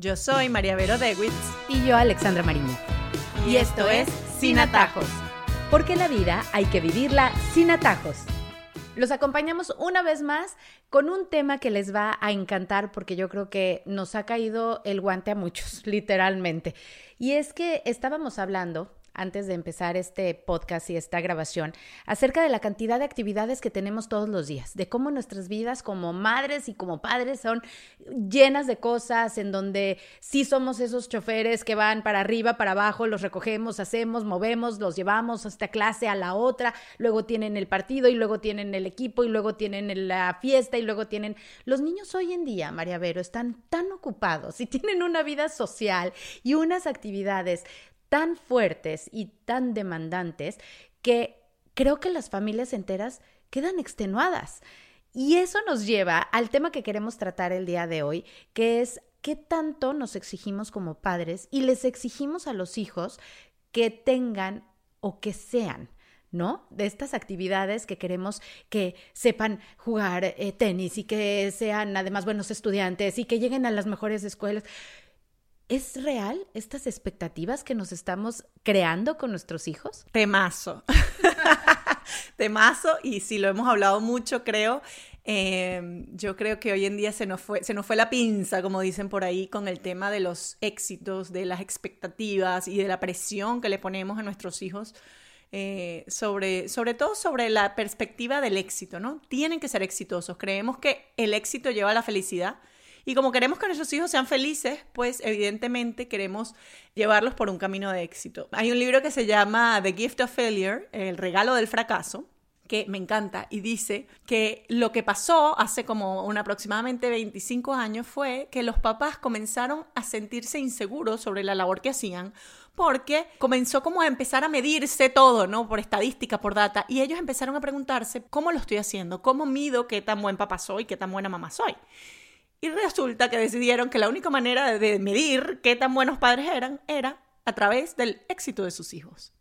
Yo soy María Vero Dewitz. Y yo, Alexandra Mariño. Y esto es Sin Atajos. Porque la vida hay que vivirla sin atajos. Los acompañamos una vez más con un tema que les va a encantar porque yo creo que nos ha caído el guante a muchos, literalmente. Y es que estábamos hablando antes de empezar este podcast y esta grabación acerca de la cantidad de actividades que tenemos todos los días, de cómo nuestras vidas como madres y como padres son llenas de cosas en donde sí somos esos choferes que van para arriba, para abajo, los recogemos, hacemos, movemos, los llevamos a esta clase, a la otra, luego tienen el partido y luego tienen el equipo y luego tienen la fiesta y luego tienen... Los niños hoy en día, María Vero, están tan ocupados y tienen una vida social y unas actividades tan fuertes y tan demandantes que creo que las familias enteras quedan extenuadas. Y eso nos lleva al tema que queremos tratar el día de hoy, que es qué tanto nos exigimos como padres y les exigimos a los hijos que tengan o que sean. ¿no? De estas actividades que queremos que sepan jugar eh, tenis y que sean además buenos estudiantes y que lleguen a las mejores escuelas. ¿Es real estas expectativas que nos estamos creando con nuestros hijos? Temazo. Temazo, y si lo hemos hablado mucho, creo. Em, yo creo que hoy en día se nos, fue, se nos fue la pinza, como dicen por ahí, con el tema de los éxitos, de las expectativas y de la presión que le ponemos a nuestros hijos. Eh, sobre, sobre todo sobre la perspectiva del éxito, ¿no? Tienen que ser exitosos. Creemos que el éxito lleva a la felicidad, y como queremos que nuestros hijos sean felices, pues evidentemente queremos llevarlos por un camino de éxito. Hay un libro que se llama The Gift of Failure, El regalo del fracaso, que me encanta y dice que lo que pasó hace como un aproximadamente 25 años fue que los papás comenzaron a sentirse inseguros sobre la labor que hacían porque comenzó como a empezar a medirse todo, ¿no? Por estadística, por data, y ellos empezaron a preguntarse, ¿cómo lo estoy haciendo? ¿Cómo mido qué tan buen papá soy, qué tan buena mamá soy? Y resulta que decidieron que la única manera de medir qué tan buenos padres eran era a través del éxito de sus hijos.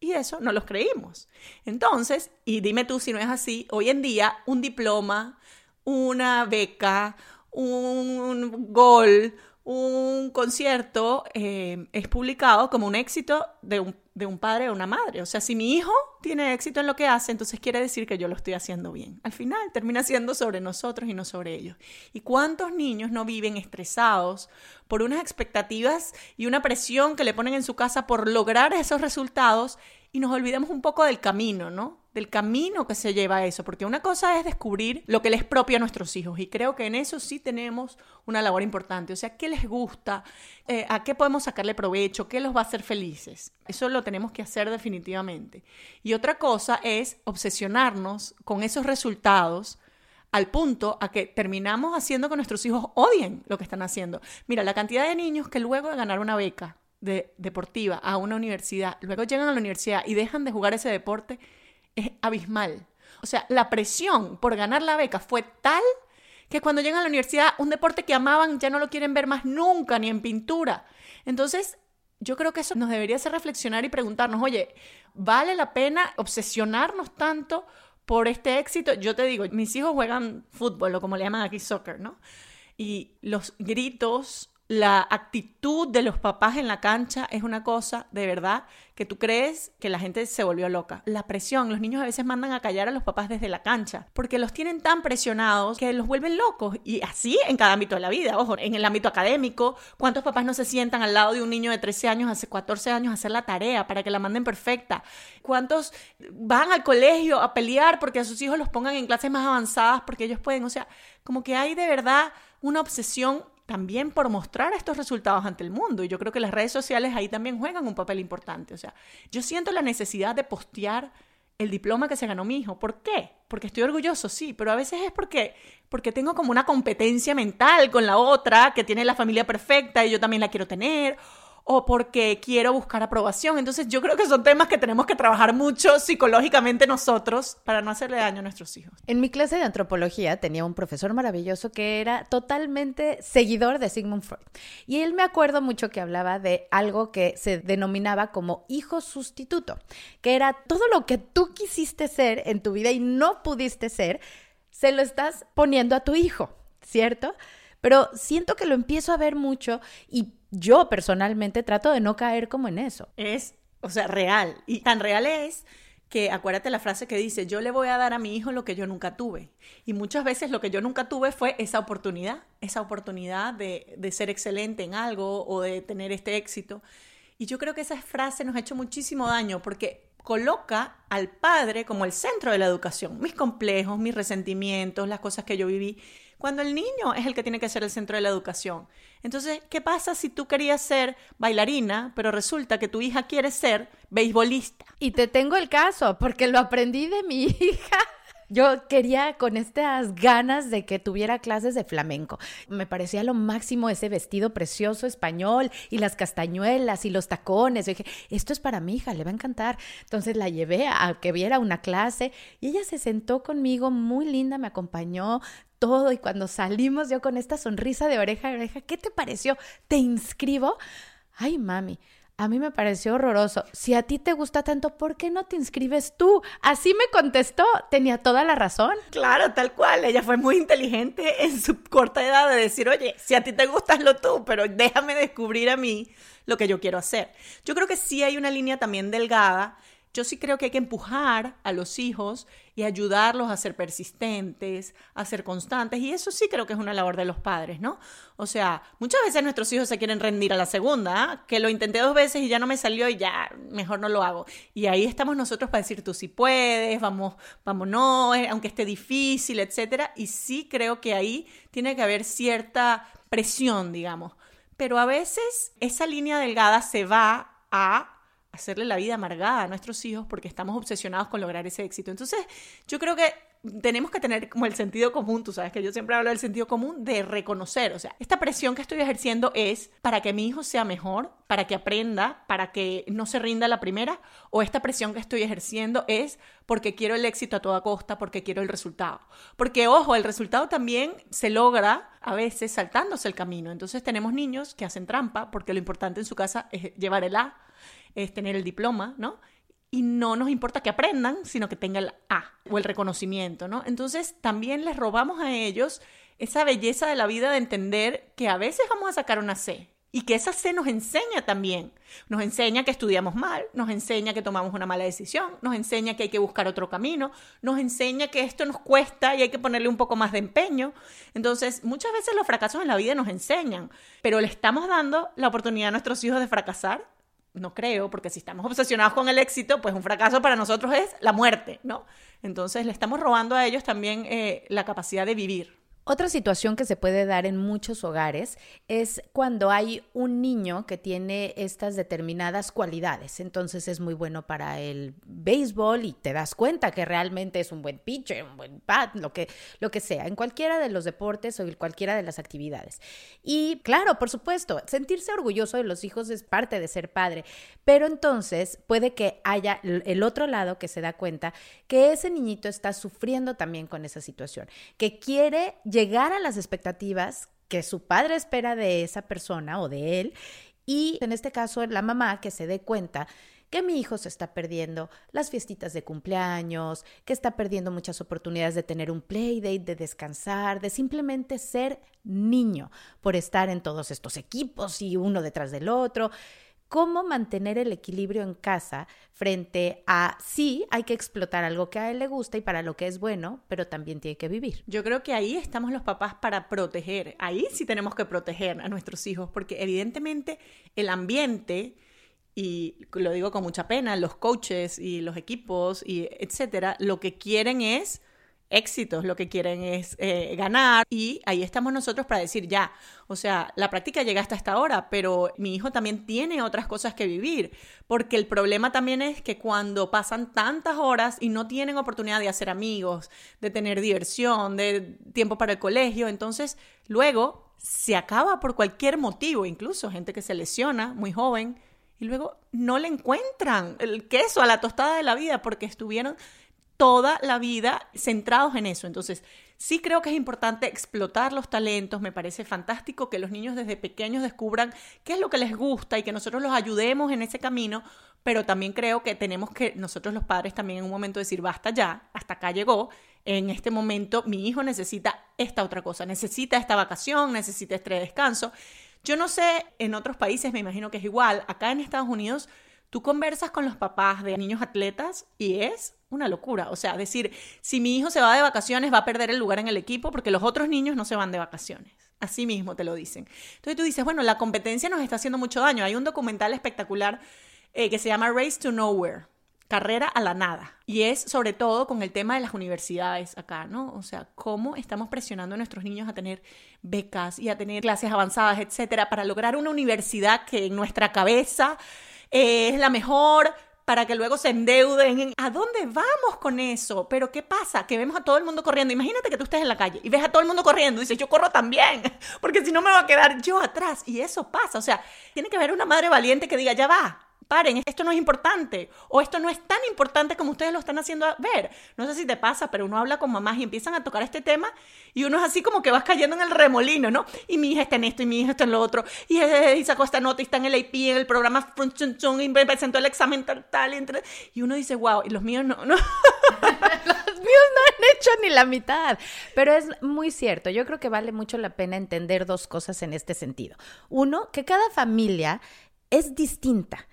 Y eso no los creímos. Entonces, y dime tú si no es así, hoy en día un diploma, una beca, un gol, un concierto eh, es publicado como un éxito de un, de un padre o una madre. O sea, si mi hijo tiene éxito en lo que hace, entonces quiere decir que yo lo estoy haciendo bien. Al final termina siendo sobre nosotros y no sobre ellos. ¿Y cuántos niños no viven estresados por unas expectativas y una presión que le ponen en su casa por lograr esos resultados y nos olvidamos un poco del camino, ¿no? Del camino que se lleva a eso, porque una cosa es descubrir lo que les propio a nuestros hijos y creo que en eso sí tenemos una labor importante, o sea, qué les gusta, eh, a qué podemos sacarle provecho, qué los va a hacer felices. Eso lo tenemos que hacer definitivamente. Y otra cosa es obsesionarnos con esos resultados al punto a que terminamos haciendo que nuestros hijos odien lo que están haciendo. Mira, la cantidad de niños que luego de ganar una beca de, deportiva a una universidad, luego llegan a la universidad y dejan de jugar ese deporte, es abismal. O sea, la presión por ganar la beca fue tal que cuando llegan a la universidad, un deporte que amaban ya no lo quieren ver más nunca, ni en pintura. Entonces, yo creo que eso nos debería hacer reflexionar y preguntarnos, oye, ¿vale la pena obsesionarnos tanto por este éxito? Yo te digo, mis hijos juegan fútbol o como le llaman aquí soccer, ¿no? Y los gritos la actitud de los papás en la cancha es una cosa de verdad que tú crees que la gente se volvió loca. La presión, los niños a veces mandan a callar a los papás desde la cancha porque los tienen tan presionados que los vuelven locos y así en cada ámbito de la vida. Ojo, en el ámbito académico, ¿cuántos papás no se sientan al lado de un niño de 13 años, hace 14 años a hacer la tarea para que la manden perfecta? ¿Cuántos van al colegio a pelear porque a sus hijos los pongan en clases más avanzadas porque ellos pueden? O sea, como que hay de verdad una obsesión también por mostrar estos resultados ante el mundo. Y yo creo que las redes sociales ahí también juegan un papel importante. O sea, yo siento la necesidad de postear el diploma que se ganó mi hijo. ¿Por qué? Porque estoy orgulloso, sí, pero a veces es porque, porque tengo como una competencia mental con la otra que tiene la familia perfecta y yo también la quiero tener o porque quiero buscar aprobación. Entonces yo creo que son temas que tenemos que trabajar mucho psicológicamente nosotros para no hacerle daño a nuestros hijos. En mi clase de antropología tenía un profesor maravilloso que era totalmente seguidor de Sigmund Freud. Y él me acuerdo mucho que hablaba de algo que se denominaba como hijo sustituto, que era todo lo que tú quisiste ser en tu vida y no pudiste ser, se lo estás poniendo a tu hijo, ¿cierto? pero siento que lo empiezo a ver mucho y yo personalmente trato de no caer como en eso. Es, o sea, real. Y tan real es que acuérdate la frase que dice, yo le voy a dar a mi hijo lo que yo nunca tuve. Y muchas veces lo que yo nunca tuve fue esa oportunidad, esa oportunidad de, de ser excelente en algo o de tener este éxito. Y yo creo que esa frase nos ha hecho muchísimo daño porque coloca al padre como el centro de la educación, mis complejos, mis resentimientos, las cosas que yo viví, cuando el niño es el que tiene que ser el centro de la educación. Entonces, ¿qué pasa si tú querías ser bailarina, pero resulta que tu hija quiere ser beisbolista? Y te tengo el caso, porque lo aprendí de mi hija. Yo quería con estas ganas de que tuviera clases de flamenco. Me parecía lo máximo ese vestido precioso español y las castañuelas y los tacones. Yo dije, esto es para mi hija, le va a encantar. Entonces la llevé a que viera una clase y ella se sentó conmigo muy linda, me acompañó, todo y cuando salimos yo con esta sonrisa de oreja a oreja, ¿qué te pareció? ¿Te inscribo? Ay, mami, a mí me pareció horroroso. Si a ti te gusta tanto, ¿por qué no te inscribes tú? Así me contestó. Tenía toda la razón. Claro, tal cual. Ella fue muy inteligente en su corta edad de decir, oye, si a ti te gusta, hazlo tú, pero déjame descubrir a mí lo que yo quiero hacer. Yo creo que sí hay una línea también delgada yo sí creo que hay que empujar a los hijos y ayudarlos a ser persistentes, a ser constantes, y eso sí creo que es una labor de los padres, ¿no? O sea, muchas veces nuestros hijos se quieren rendir a la segunda, ¿ah? que lo intenté dos veces y ya no me salió y ya mejor no lo hago. Y ahí estamos nosotros para decir, tú sí puedes, vamos, vámonos, eh, aunque esté difícil, etcétera, y sí creo que ahí tiene que haber cierta presión, digamos. Pero a veces esa línea delgada se va a hacerle la vida amargada a nuestros hijos porque estamos obsesionados con lograr ese éxito. Entonces, yo creo que tenemos que tener como el sentido común, tú sabes que yo siempre hablo del sentido común de reconocer, o sea, esta presión que estoy ejerciendo es para que mi hijo sea mejor, para que aprenda, para que no se rinda la primera, o esta presión que estoy ejerciendo es porque quiero el éxito a toda costa, porque quiero el resultado. Porque, ojo, el resultado también se logra a veces saltándose el camino. Entonces tenemos niños que hacen trampa porque lo importante en su casa es llevar el A es tener el diploma, ¿no? Y no nos importa que aprendan, sino que tengan el A o el reconocimiento, ¿no? Entonces también les robamos a ellos esa belleza de la vida de entender que a veces vamos a sacar una C y que esa C nos enseña también. Nos enseña que estudiamos mal, nos enseña que tomamos una mala decisión, nos enseña que hay que buscar otro camino, nos enseña que esto nos cuesta y hay que ponerle un poco más de empeño. Entonces, muchas veces los fracasos en la vida nos enseñan, pero le estamos dando la oportunidad a nuestros hijos de fracasar no creo, porque si estamos obsesionados con el éxito, pues un fracaso para nosotros es la muerte, ¿no? Entonces le estamos robando a ellos también eh, la capacidad de vivir. Otra situación que se puede dar en muchos hogares es cuando hay un niño que tiene estas determinadas cualidades. Entonces es muy bueno para el béisbol y te das cuenta que realmente es un buen pitcher, un buen bat, lo que, lo que sea, en cualquiera de los deportes o en cualquiera de las actividades. Y claro, por supuesto, sentirse orgulloso de los hijos es parte de ser padre, pero entonces puede que haya el otro lado que se da cuenta que ese niñito está sufriendo también con esa situación, que quiere llegar a las expectativas que su padre espera de esa persona o de él y en este caso la mamá que se dé cuenta que mi hijo se está perdiendo las fiestitas de cumpleaños, que está perdiendo muchas oportunidades de tener un playdate, de descansar, de simplemente ser niño por estar en todos estos equipos y uno detrás del otro cómo mantener el equilibrio en casa frente a sí, hay que explotar algo que a él le gusta y para lo que es bueno, pero también tiene que vivir. Yo creo que ahí estamos los papás para proteger, ahí sí tenemos que proteger a nuestros hijos, porque evidentemente el ambiente y lo digo con mucha pena, los coaches y los equipos y etcétera, lo que quieren es éxitos, lo que quieren es eh, ganar. Y ahí estamos nosotros para decir ya, o sea, la práctica llega hasta esta hora, pero mi hijo también tiene otras cosas que vivir, porque el problema también es que cuando pasan tantas horas y no tienen oportunidad de hacer amigos, de tener diversión, de tiempo para el colegio, entonces luego se acaba por cualquier motivo, incluso gente que se lesiona muy joven y luego no le encuentran el queso a la tostada de la vida porque estuvieron toda la vida centrados en eso. Entonces, sí creo que es importante explotar los talentos. Me parece fantástico que los niños desde pequeños descubran qué es lo que les gusta y que nosotros los ayudemos en ese camino. Pero también creo que tenemos que nosotros los padres también en un momento decir, basta ya, hasta acá llegó, en este momento mi hijo necesita esta otra cosa, necesita esta vacación, necesita este descanso. Yo no sé, en otros países me imagino que es igual. Acá en Estados Unidos, tú conversas con los papás de niños atletas y es una locura. O sea, decir, si mi hijo se va de vacaciones, va a perder el lugar en el equipo porque los otros niños no se van de vacaciones. Así mismo te lo dicen. Entonces tú dices, bueno, la competencia nos está haciendo mucho daño. Hay un documental espectacular eh, que se llama Race to Nowhere carrera a la nada. Y es sobre todo con el tema de las universidades acá, ¿no? O sea, cómo estamos presionando a nuestros niños a tener becas y a tener clases avanzadas, etcétera, para lograr una universidad que en nuestra cabeza es la mejor, para que luego se endeuden. ¿A dónde vamos con eso? Pero ¿qué pasa? Que vemos a todo el mundo corriendo. Imagínate que tú estés en la calle y ves a todo el mundo corriendo y dices, yo corro también, porque si no me va a quedar yo atrás. Y eso pasa. O sea, tiene que haber una madre valiente que diga, ya va, paren, esto no es importante o esto no es tan importante como ustedes lo están haciendo ver. No sé si te pasa, pero uno habla con mamás y empiezan a tocar este tema y uno es así como que vas cayendo en el remolino, ¿no? Y mi hija está en esto y mi hija está en lo otro y, y sacó esta nota y está en el AP, en el programa y presentó el examen tal, tal y, uno dice, wow, y los míos no, no. los míos no han hecho ni la mitad. Pero es muy cierto. Yo creo que vale mucho la pena entender dos cosas en este sentido. Uno, que cada familia es distinta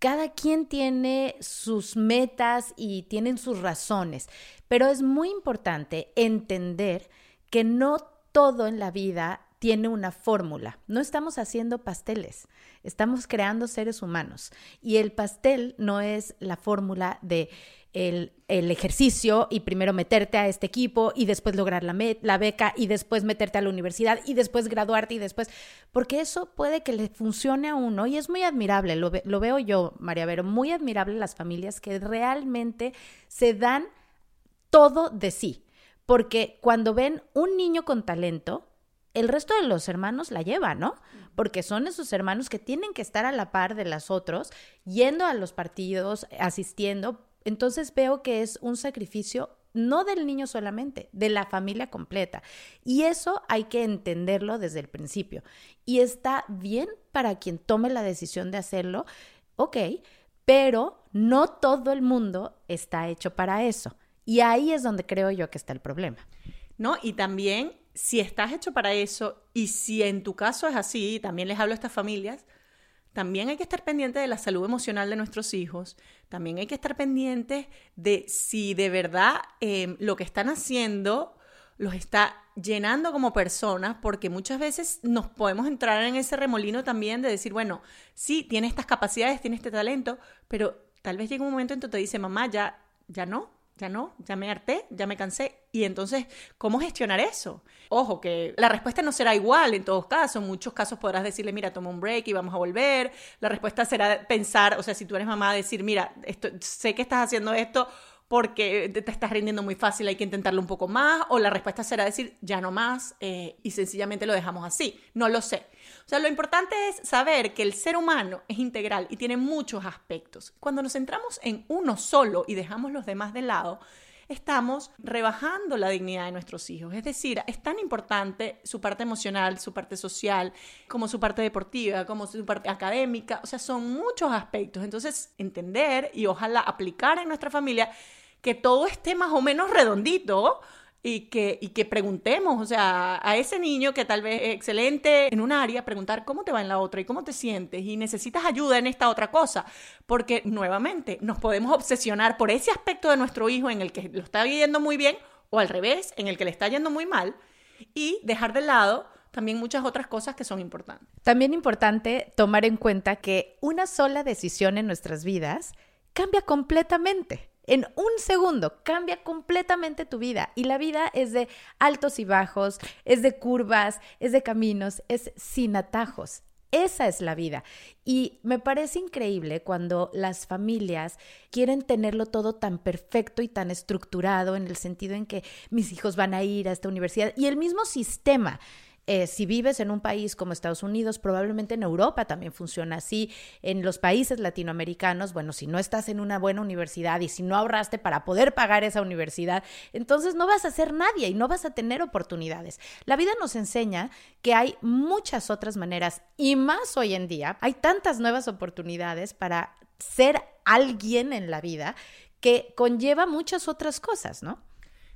cada quien tiene sus metas y tienen sus razones, pero es muy importante entender que no todo en la vida tiene una fórmula. No estamos haciendo pasteles, estamos creando seres humanos. Y el pastel no es la fórmula de el, ejercicio y primero meterte a este equipo y después lograr la, la beca y después meterte a la universidad y después graduarte y después, porque eso puede que le funcione a uno y es muy admirable, lo, veo yo, María Vero, muy admirable las familias que realmente se dan todo de sí, porque cuando ven un niño con talento, el resto de los hermanos la llevan, ¿no? Porque son esos hermanos que tienen que estar a la par de los otros, yendo a los partidos, asistiendo, entonces veo que es un sacrificio no del niño solamente, de la familia completa. Y eso hay que entenderlo desde el principio. Y está bien para quien tome la decisión de hacerlo, ok, pero no todo el mundo está hecho para eso. Y ahí es donde creo yo que está el problema. No, y también si estás hecho para eso y si en tu caso es así, también les hablo a estas familias, también hay que estar pendiente de la salud emocional de nuestros hijos, también hay que estar pendiente de si de verdad em, lo que están haciendo los está llenando como personas, porque muchas veces nos podemos entrar en ese remolino también de decir, bueno, sí, tiene estas capacidades, tiene este talento, pero tal vez llega un momento en que te dice, mamá, ya, ya no, ya no, ya me harté, ya me cansé. Y entonces, ¿cómo gestionar eso? Ojo, que la respuesta no será igual en todos casos. En muchos casos podrás decirle, mira, toma un break y vamos a volver. La respuesta será pensar, o sea, si tú eres mamá, decir, mira, esto, sé que estás haciendo esto porque te estás rindiendo muy fácil, hay que intentarlo un poco más, o la respuesta será decir, ya no más, eh, y sencillamente lo dejamos así. No lo sé. O sea, lo importante es saber que el ser humano es integral y tiene muchos aspectos. Cuando nos centramos en uno solo y dejamos los demás de lado, estamos rebajando la dignidad de nuestros hijos. Es decir, es tan importante su parte emocional, su parte social, como su parte deportiva, como su parte académica. O sea, son muchos aspectos. Entonces, entender y ojalá aplicar en nuestra familia que todo esté más o menos redondito y que, y que preguntemos, o sea, a ese niño que tal vez es excelente en un área, preguntar cómo te va en la otra y cómo te sientes y necesitas ayuda en esta otra cosa, porque nuevamente nos podemos obsesionar por ese aspecto de nuestro hijo en el que lo está yendo muy bien o al revés, en el que le está yendo muy mal y dejar de lado también muchas otras cosas que son importantes. También importante tomar en cuenta que una sola decisión en nuestras vidas cambia completamente en un segundo cambia completamente tu vida. Y la vida es de altos y bajos, es de curvas, es de caminos, es sin atajos. Esa es la vida. Y me parece increíble cuando las familias quieren tenerlo todo tan perfecto y tan estructurado en el sentido en que mis hijos van a ir a esta universidad y el mismo sistema eh, si vives en un país como Estados Unidos, probablemente en Europa también funciona así. En los países latinoamericanos, bueno, si no estás en una buena universidad y si no ahorraste para poder pagar esa universidad, entonces no vas a ser nadie y no vas a tener oportunidades. La vida nos enseña que hay muchas otras maneras y más hoy en día. Hay tantas nuevas oportunidades para ser alguien en la vida que conlleva muchas otras cosas, ¿no?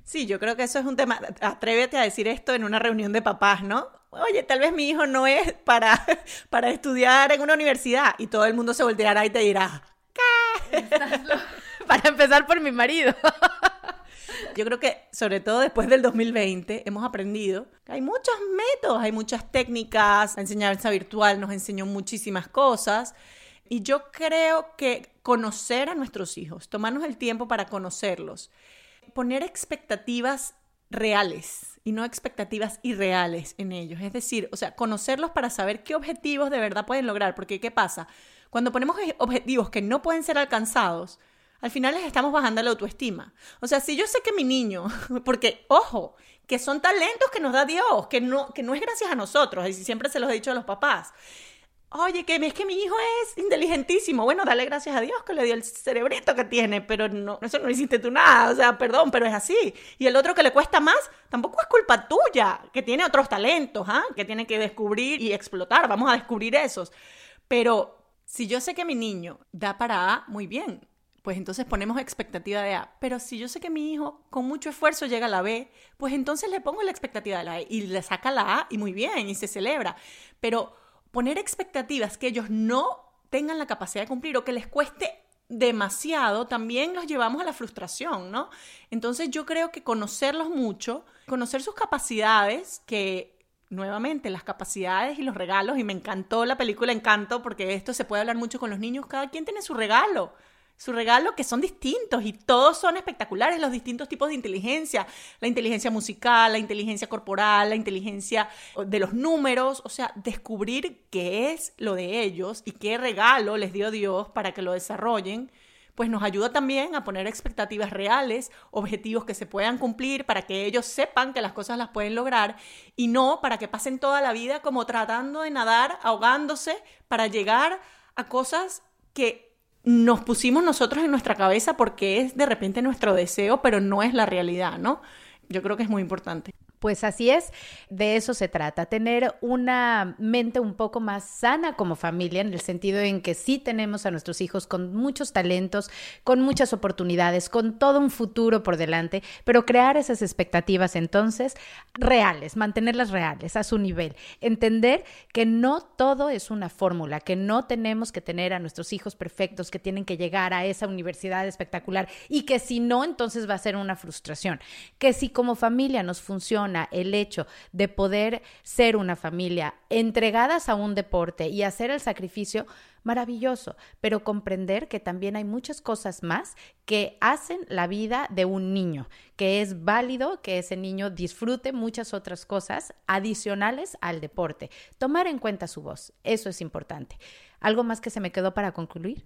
Sí, yo creo que eso es un tema. Atrévete a decir esto en una reunión de papás, ¿no? Oye, tal vez mi hijo no es para, para estudiar en una universidad y todo el mundo se volteará y te dirá, ¿qué? para empezar por mi marido. Yo creo que, sobre todo después del 2020, hemos aprendido que hay muchos métodos, hay muchas técnicas. La enseñanza virtual nos enseñó muchísimas cosas. Y yo creo que conocer a nuestros hijos, tomarnos el tiempo para conocerlos, poner expectativas reales y no expectativas irreales en ellos. Es decir, o sea, conocerlos para saber qué objetivos de verdad pueden lograr. Porque, ¿qué pasa? Cuando ponemos objetivos que no pueden ser alcanzados, al final les estamos bajando la autoestima. O sea, si yo sé que mi niño, porque, ojo, que son talentos que nos da Dios, que no, que no es gracias a nosotros, y siempre se los he dicho a los papás. Oye, que es que mi hijo es inteligentísimo. Bueno, dale gracias a Dios que le dio el cerebrito que tiene, pero no, eso no hiciste tú nada. O sea, perdón, pero es así. Y el otro que le cuesta más, tampoco es culpa tuya, que tiene otros talentos, ¿ah? que tiene que descubrir y explotar. Vamos a descubrir esos. Pero si yo sé que mi niño da para A, muy bien pues entonces ponemos expectativa de A. Pero si yo sé que mi hijo con mucho esfuerzo llega a la B, pues entonces le pongo la expectativa de la E y le saca la A y muy bien, y se celebra. Pero poner expectativas que ellos no tengan la capacidad de cumplir o que les cueste demasiado, también los llevamos a la frustración, ¿no? Entonces yo creo que conocerlos mucho, conocer sus capacidades, que nuevamente las capacidades y los regalos, y me encantó la película Encanto, porque esto se puede hablar mucho con los niños, cada quien tiene su regalo su regalo que son distintos y todos son espectaculares, los distintos tipos de inteligencia, la inteligencia musical, la inteligencia corporal, la inteligencia de los números, o sea, descubrir qué es lo de ellos y qué regalo les dio Dios para que lo desarrollen, pues nos ayuda también a poner expectativas reales, objetivos que se puedan cumplir para que ellos sepan que las cosas las pueden lograr y no para que pasen toda la vida como tratando de nadar, ahogándose para llegar a cosas que nos pusimos nosotros en nuestra cabeza porque es de repente nuestro deseo, pero no es la realidad, ¿no? Yo creo que es muy importante. Pues así es, de eso se trata, tener una mente un poco más sana como familia, en el sentido en que sí tenemos a nuestros hijos con muchos talentos, con muchas oportunidades, con todo un futuro por delante, pero crear esas expectativas entonces reales, mantenerlas reales a su nivel, entender que no todo es una fórmula, que no tenemos que tener a nuestros hijos perfectos, que tienen que llegar a esa universidad espectacular y que si no, entonces va a ser una frustración, que si como familia nos funciona, el hecho de poder ser una familia entregadas a un deporte y hacer el sacrificio, maravilloso, pero comprender que también hay muchas cosas más que hacen la vida de un niño, que es válido que ese niño disfrute muchas otras cosas adicionales al deporte. Tomar en cuenta su voz, eso es importante. ¿Algo más que se me quedó para concluir?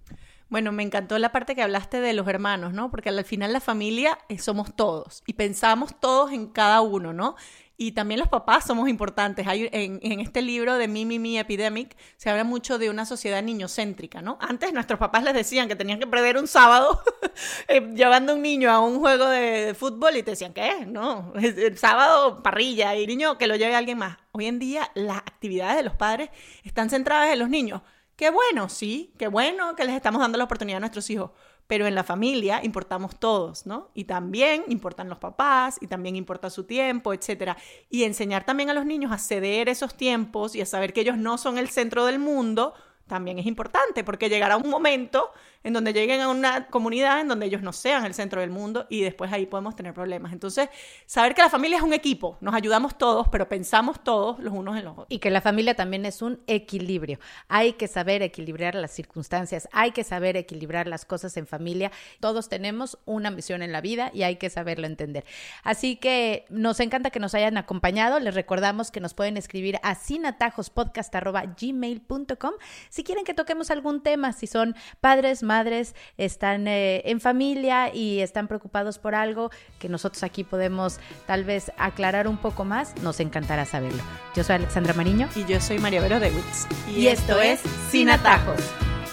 Bueno, me encantó la parte que hablaste de los hermanos, ¿no? Porque al final la familia eh, somos todos y pensamos todos en cada uno, ¿no? Y también los papás somos importantes. Hay, en, este libro de Mimi Mi Epidemic se habla mucho de una sociedad niñocéntrica, ¿no? Antes nuestros papás les decían que tenían que perder un sábado eh, llevando un niño a un juego de, fútbol y te decían, ¿qué? No, el sábado parrilla y niño que lo lleve alguien más. Hoy en día las actividades de los padres están centradas en los niños. Qué bueno, sí, qué bueno que les estamos dando la oportunidad a nuestros hijos, pero en la familia importamos todos, ¿no? Y también importan los papás, y también importa su tiempo, etcétera. Y enseñar también a los niños a ceder esos tiempos y a saber que ellos no son el centro del mundo, también es importante, porque llegará un momento en donde lleguen a una comunidad en donde ellos no sean el centro del mundo y después ahí podemos tener problemas. Entonces, saber que la familia es un equipo, nos ayudamos todos, pero pensamos todos los unos en los otros. Y que la familia también es un equilibrio. Hay que saber equilibrar las circunstancias, hay que saber equilibrar las cosas en familia. Todos tenemos una misión en la vida y hay que saberlo entender. Así que nos encanta que nos hayan acompañado. Les recordamos que nos pueden escribir a sinatajospodcast.gmail.com si quieren que toquemos algún tema, si son padres, madres, están eh, en familia y están preocupados por algo que nosotros aquí podemos tal vez aclarar un poco más, nos encantará saberlo. Yo soy Alexandra Mariño. Y yo soy María Vero Dewitz. Y, esto es Sin Atajos.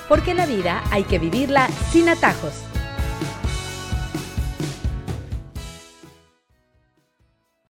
Porque la vida hay que vivirla sin atajos.